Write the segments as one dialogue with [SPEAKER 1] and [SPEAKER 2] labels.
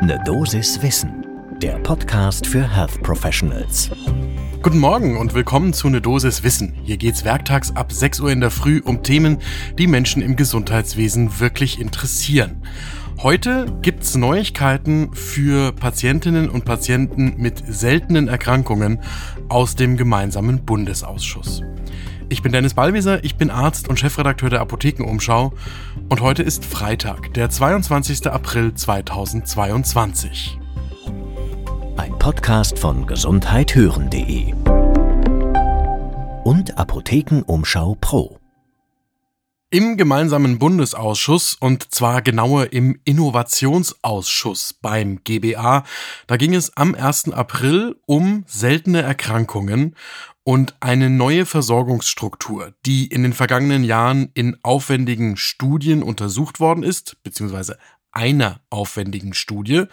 [SPEAKER 1] Ne Dosis Wissen, der Podcast für Health Professionals.
[SPEAKER 2] Guten Morgen und willkommen zu Ne Dosis Wissen. Hier geht's werktags ab 6 Uhr in der Früh um Themen, die Menschen im Gesundheitswesen wirklich interessieren. Heute gibt's Neuigkeiten für Patientinnen und Patienten mit seltenen Erkrankungen aus dem gemeinsamen Bundesausschuss. Ich bin Dennis Ballwieser, ich bin Arzt und Chefredakteur der Apothekenumschau und heute ist Freitag, der 22. April 2022.
[SPEAKER 1] Ein Podcast von gesundheithören.de und Apothekenumschau Pro.
[SPEAKER 2] Im gemeinsamen Bundesausschuss und zwar genauer im Innovationsausschuss beim GBA, da ging es am 1. April um seltene Erkrankungen und eine neue Versorgungsstruktur, die in den vergangenen Jahren in aufwendigen Studien untersucht worden ist, beziehungsweise einer aufwendigen Studie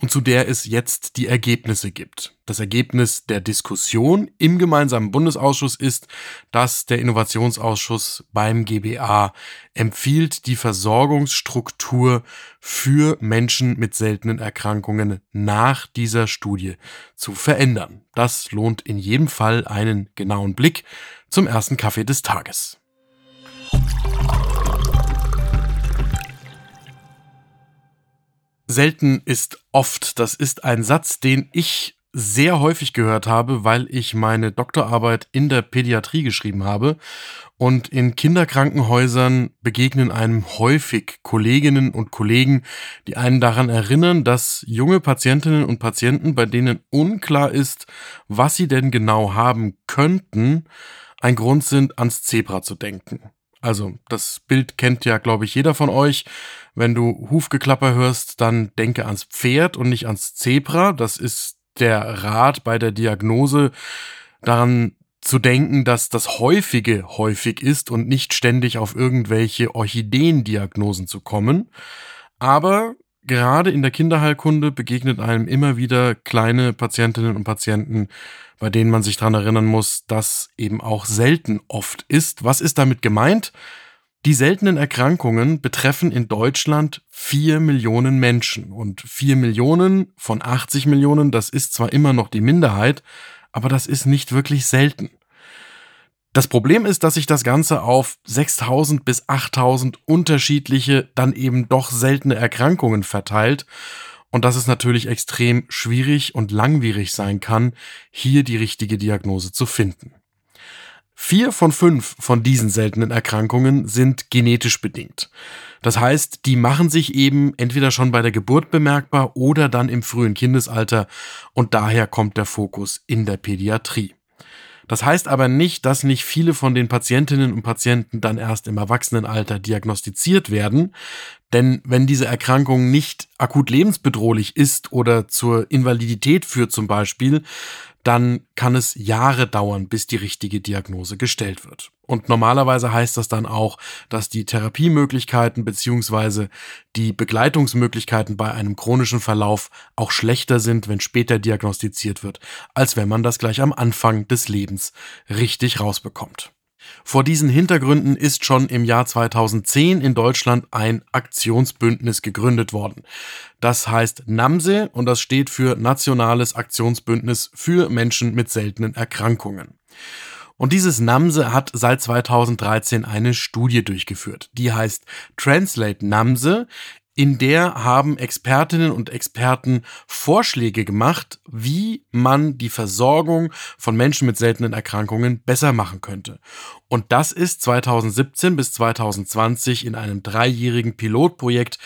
[SPEAKER 2] und zu der es jetzt die Ergebnisse gibt. Das Ergebnis der Diskussion im gemeinsamen Bundesausschuss ist, dass der Innovationsausschuss beim GBA empfiehlt, die Versorgungsstruktur für Menschen mit seltenen Erkrankungen nach dieser Studie zu verändern. Das lohnt in jedem Fall einen genauen Blick zum ersten Kaffee des Tages. Selten ist oft. Das ist ein Satz, den ich sehr häufig gehört habe, weil ich meine Doktorarbeit in der Pädiatrie geschrieben habe. Und in Kinderkrankenhäusern begegnen einem häufig Kolleginnen und Kollegen, die einen daran erinnern, dass junge Patientinnen und Patienten, bei denen unklar ist, was sie denn genau haben könnten, ein Grund sind, ans Zebra zu denken. Also das Bild kennt ja, glaube ich, jeder von euch. Wenn du Hufgeklapper hörst, dann denke ans Pferd und nicht ans Zebra. Das ist der Rat bei der Diagnose daran zu denken, dass das Häufige häufig ist und nicht ständig auf irgendwelche Orchideendiagnosen zu kommen. Aber gerade in der Kinderheilkunde begegnet einem immer wieder kleine Patientinnen und Patienten, bei denen man sich daran erinnern muss, dass eben auch selten oft ist. Was ist damit gemeint? Die seltenen Erkrankungen betreffen in Deutschland vier Millionen Menschen und vier Millionen von 80 Millionen, das ist zwar immer noch die Minderheit, aber das ist nicht wirklich selten. Das Problem ist, dass sich das Ganze auf 6000 bis 8000 unterschiedliche, dann eben doch seltene Erkrankungen verteilt und dass es natürlich extrem schwierig und langwierig sein kann, hier die richtige Diagnose zu finden. Vier von fünf von diesen seltenen Erkrankungen sind genetisch bedingt. Das heißt, die machen sich eben entweder schon bei der Geburt bemerkbar oder dann im frühen Kindesalter und daher kommt der Fokus in der Pädiatrie. Das heißt aber nicht, dass nicht viele von den Patientinnen und Patienten dann erst im Erwachsenenalter diagnostiziert werden. Denn wenn diese Erkrankung nicht akut lebensbedrohlich ist oder zur Invalidität führt zum Beispiel, dann kann es Jahre dauern, bis die richtige Diagnose gestellt wird. Und normalerweise heißt das dann auch, dass die Therapiemöglichkeiten beziehungsweise die Begleitungsmöglichkeiten bei einem chronischen Verlauf auch schlechter sind, wenn später diagnostiziert wird, als wenn man das gleich am Anfang des Lebens richtig rausbekommt. Vor diesen Hintergründen ist schon im Jahr 2010 in Deutschland ein Aktionsbündnis gegründet worden. Das heißt NAMSE und das steht für Nationales Aktionsbündnis für Menschen mit seltenen Erkrankungen. Und dieses NAMSE hat seit 2013 eine Studie durchgeführt. Die heißt Translate NAMSE, in der haben Expertinnen und Experten Vorschläge gemacht, wie man die Versorgung von Menschen mit seltenen Erkrankungen besser machen könnte. Und das ist 2017 bis 2020 in einem dreijährigen Pilotprojekt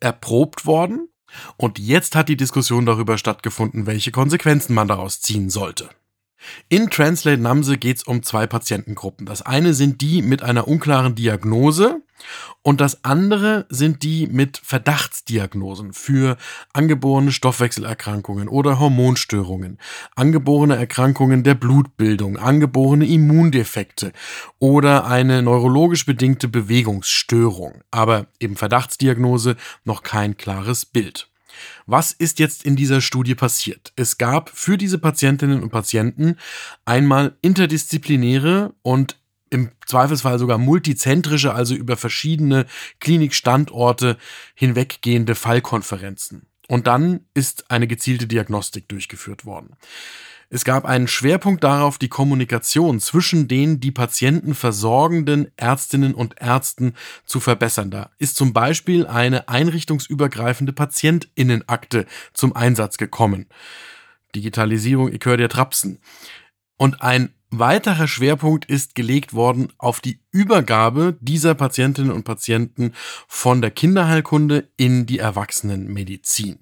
[SPEAKER 2] erprobt worden. Und jetzt hat die Diskussion darüber stattgefunden, welche Konsequenzen man daraus ziehen sollte. In Translate Namse geht es um zwei Patientengruppen. Das eine sind die mit einer unklaren Diagnose und das andere sind die mit Verdachtsdiagnosen für angeborene Stoffwechselerkrankungen oder Hormonstörungen, angeborene Erkrankungen der Blutbildung, angeborene Immundefekte oder eine neurologisch bedingte Bewegungsstörung. Aber eben Verdachtsdiagnose noch kein klares Bild. Was ist jetzt in dieser Studie passiert? Es gab für diese Patientinnen und Patienten einmal interdisziplinäre und im Zweifelsfall sogar multizentrische, also über verschiedene Klinikstandorte hinweggehende Fallkonferenzen. Und dann ist eine gezielte Diagnostik durchgeführt worden. Es gab einen Schwerpunkt darauf, die Kommunikation zwischen den die Patienten versorgenden Ärztinnen und Ärzten zu verbessern. Da ist zum Beispiel eine einrichtungsübergreifende Patientinnenakte zum Einsatz gekommen. Digitalisierung, ich höre dir Trapsen. Und ein weiterer Schwerpunkt ist gelegt worden auf die Übergabe dieser Patientinnen und Patienten von der Kinderheilkunde in die Erwachsenenmedizin.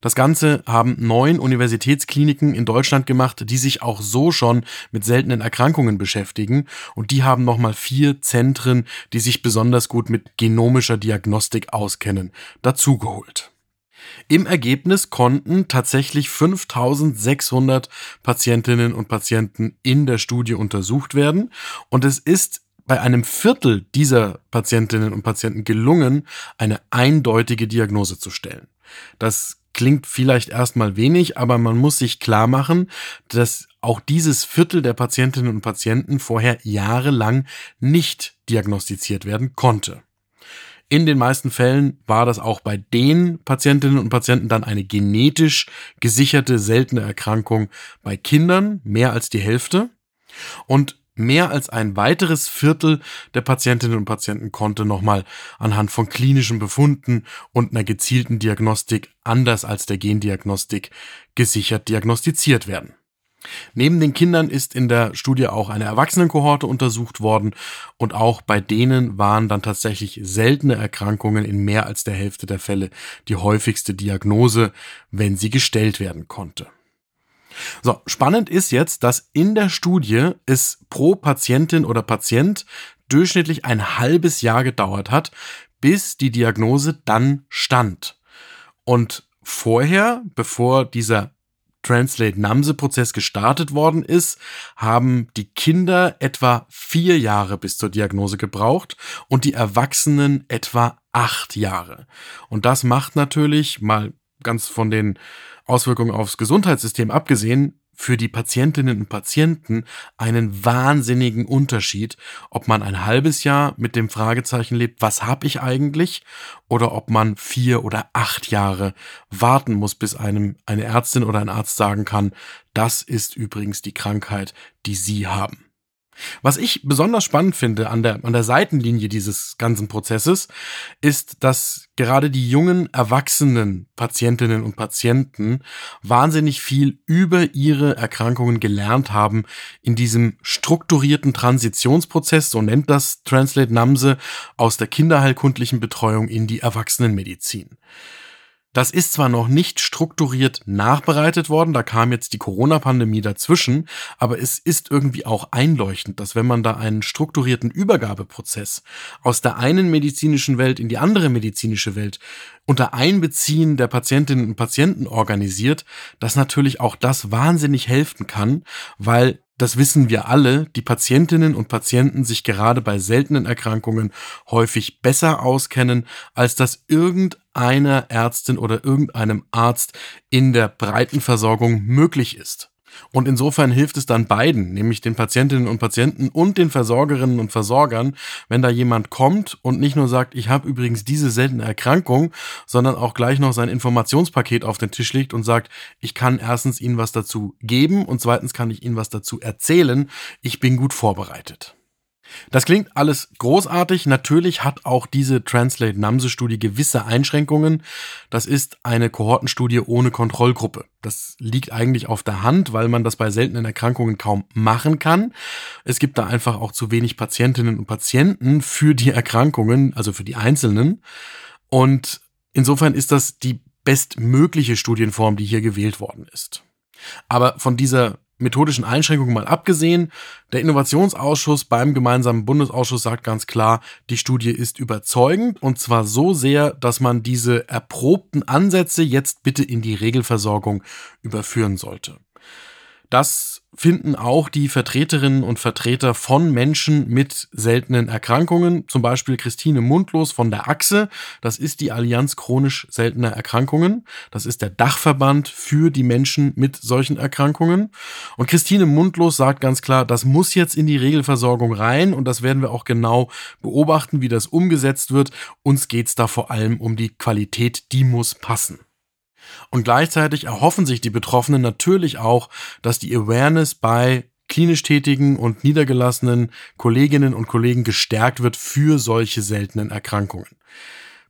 [SPEAKER 2] Das Ganze haben neun Universitätskliniken in Deutschland gemacht, die sich auch so schon mit seltenen Erkrankungen beschäftigen. Und die haben nochmal vier Zentren, die sich besonders gut mit genomischer Diagnostik auskennen, dazugeholt. Im Ergebnis konnten tatsächlich 5600 Patientinnen und Patienten in der Studie untersucht werden. Und es ist bei einem Viertel dieser Patientinnen und Patienten gelungen, eine eindeutige Diagnose zu stellen. Das klingt vielleicht erstmal wenig, aber man muss sich klar machen, dass auch dieses Viertel der Patientinnen und Patienten vorher jahrelang nicht diagnostiziert werden konnte. In den meisten Fällen war das auch bei den Patientinnen und Patienten dann eine genetisch gesicherte seltene Erkrankung bei Kindern, mehr als die Hälfte. Und Mehr als ein weiteres Viertel der Patientinnen und Patienten konnte nochmal anhand von klinischen Befunden und einer gezielten Diagnostik anders als der Gendiagnostik gesichert diagnostiziert werden. Neben den Kindern ist in der Studie auch eine Erwachsenenkohorte untersucht worden und auch bei denen waren dann tatsächlich seltene Erkrankungen in mehr als der Hälfte der Fälle die häufigste Diagnose, wenn sie gestellt werden konnte. So, spannend ist jetzt, dass in der Studie es pro Patientin oder Patient durchschnittlich ein halbes Jahr gedauert hat, bis die Diagnose dann stand. Und vorher, bevor dieser Translate-Namse-Prozess gestartet worden ist, haben die Kinder etwa vier Jahre bis zur Diagnose gebraucht und die Erwachsenen etwa acht Jahre. Und das macht natürlich mal ganz von den Auswirkungen aufs Gesundheitssystem abgesehen, für die Patientinnen und Patienten einen wahnsinnigen Unterschied, ob man ein halbes Jahr mit dem Fragezeichen lebt, was habe ich eigentlich, oder ob man vier oder acht Jahre warten muss, bis einem eine Ärztin oder ein Arzt sagen kann, das ist übrigens die Krankheit, die Sie haben. Was ich besonders spannend finde an der, an der Seitenlinie dieses ganzen Prozesses, ist, dass gerade die jungen, erwachsenen Patientinnen und Patienten wahnsinnig viel über ihre Erkrankungen gelernt haben in diesem strukturierten Transitionsprozess, so nennt das Translate Namse, aus der kinderheilkundlichen Betreuung in die Erwachsenenmedizin. Das ist zwar noch nicht strukturiert nachbereitet worden, da kam jetzt die Corona-Pandemie dazwischen, aber es ist irgendwie auch einleuchtend, dass wenn man da einen strukturierten Übergabeprozess aus der einen medizinischen Welt in die andere medizinische Welt unter Einbeziehen der Patientinnen und Patienten organisiert, dass natürlich auch das wahnsinnig helfen kann, weil das wissen wir alle, die Patientinnen und Patienten sich gerade bei seltenen Erkrankungen häufig besser auskennen, als das irgendeiner Ärztin oder irgendeinem Arzt in der breiten Versorgung möglich ist. Und insofern hilft es dann beiden, nämlich den Patientinnen und Patienten und den Versorgerinnen und Versorgern, wenn da jemand kommt und nicht nur sagt, ich habe übrigens diese seltene Erkrankung, sondern auch gleich noch sein Informationspaket auf den Tisch legt und sagt, ich kann erstens Ihnen was dazu geben und zweitens kann ich Ihnen was dazu erzählen. Ich bin gut vorbereitet. Das klingt alles großartig. Natürlich hat auch diese Translate-Namse-Studie gewisse Einschränkungen. Das ist eine Kohortenstudie ohne Kontrollgruppe. Das liegt eigentlich auf der Hand, weil man das bei seltenen Erkrankungen kaum machen kann. Es gibt da einfach auch zu wenig Patientinnen und Patienten für die Erkrankungen, also für die Einzelnen. Und insofern ist das die bestmögliche Studienform, die hier gewählt worden ist. Aber von dieser methodischen Einschränkungen mal abgesehen, der Innovationsausschuss beim gemeinsamen Bundesausschuss sagt ganz klar, die Studie ist überzeugend und zwar so sehr, dass man diese erprobten Ansätze jetzt bitte in die Regelversorgung überführen sollte. Das finden auch die Vertreterinnen und Vertreter von Menschen mit seltenen Erkrankungen, zum Beispiel Christine Mundlos von der Achse. Das ist die Allianz chronisch seltener Erkrankungen. Das ist der Dachverband für die Menschen mit solchen Erkrankungen. Und Christine Mundlos sagt ganz klar, das muss jetzt in die Regelversorgung rein und das werden wir auch genau beobachten, wie das umgesetzt wird. Uns geht's da vor allem um die Qualität, die muss passen. Und gleichzeitig erhoffen sich die Betroffenen natürlich auch, dass die Awareness bei klinisch tätigen und niedergelassenen Kolleginnen und Kollegen gestärkt wird für solche seltenen Erkrankungen.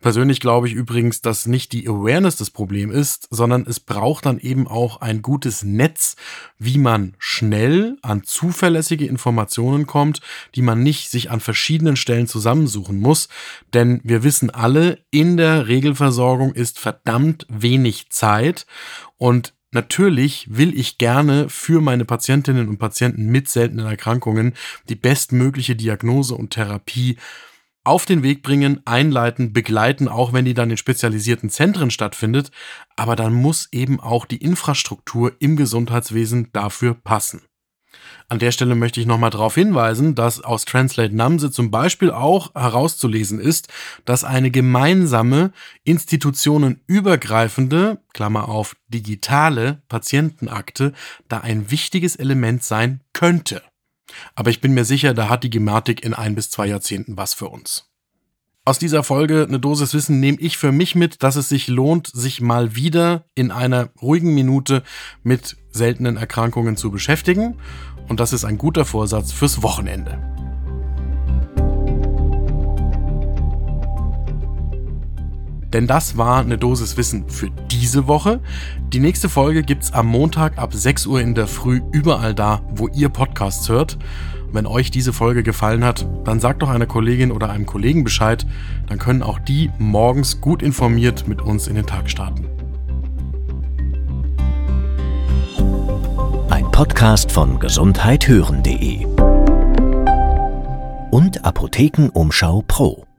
[SPEAKER 2] Persönlich glaube ich übrigens, dass nicht die Awareness das Problem ist, sondern es braucht dann eben auch ein gutes Netz, wie man schnell an zuverlässige Informationen kommt, die man nicht sich an verschiedenen Stellen zusammensuchen muss. Denn wir wissen alle, in der Regelversorgung ist verdammt wenig Zeit und Natürlich will ich gerne für meine Patientinnen und Patienten mit seltenen Erkrankungen die bestmögliche Diagnose und Therapie auf den Weg bringen, einleiten, begleiten, auch wenn die dann in spezialisierten Zentren stattfindet. Aber dann muss eben auch die Infrastruktur im Gesundheitswesen dafür passen. An der Stelle möchte ich nochmal darauf hinweisen, dass aus Translate Namse zum Beispiel auch herauszulesen ist, dass eine gemeinsame, institutionenübergreifende, Klammer auf, digitale Patientenakte da ein wichtiges Element sein könnte. Aber ich bin mir sicher, da hat die Gematik in ein bis zwei Jahrzehnten was für uns. Aus dieser Folge eine Dosis Wissen nehme ich für mich mit, dass es sich lohnt, sich mal wieder in einer ruhigen Minute mit seltenen Erkrankungen zu beschäftigen. Und das ist ein guter Vorsatz fürs Wochenende. Denn das war eine Dosis Wissen für diese Woche. Die nächste Folge gibt's am Montag ab 6 Uhr in der Früh überall da, wo ihr Podcasts hört. Wenn euch diese Folge gefallen hat, dann sagt doch einer Kollegin oder einem Kollegen Bescheid, dann können auch die morgens gut informiert mit uns in den Tag starten.
[SPEAKER 1] Ein Podcast von gesundheithören.de und Apothekenumschau Pro.